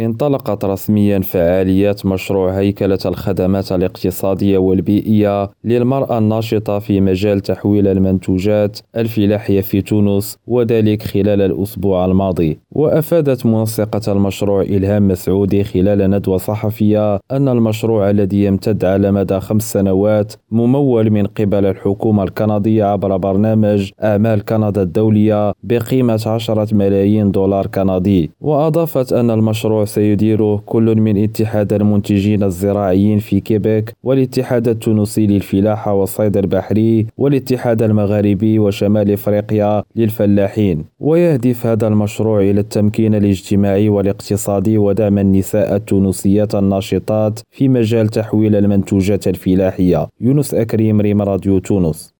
انطلقت رسميا فعاليات مشروع هيكلة الخدمات الاقتصادية والبيئية للمرأة الناشطة في مجال تحويل المنتوجات الفلاحية في تونس وذلك خلال الأسبوع الماضي. وأفادت منسقة المشروع إلهام مسعودي خلال ندوة صحفية أن المشروع الذي يمتد على مدى خمس سنوات ممول من قبل الحكومة الكندية عبر برنامج أعمال كندا الدولية بقيمة عشرة ملايين دولار كندي. وأضافت أن المشروع سيديره كل من اتحاد المنتجين الزراعيين في كيبيك والاتحاد التونسي للفلاحة والصيد البحري والاتحاد المغاربي وشمال افريقيا للفلاحين. ويهدف هذا المشروع إلى التمكين الاجتماعي والاقتصادي ودعم النساء التونسيات الناشطات في مجال تحويل المنتوجات الفلاحية. يونس أكريم ريم راديو تونس.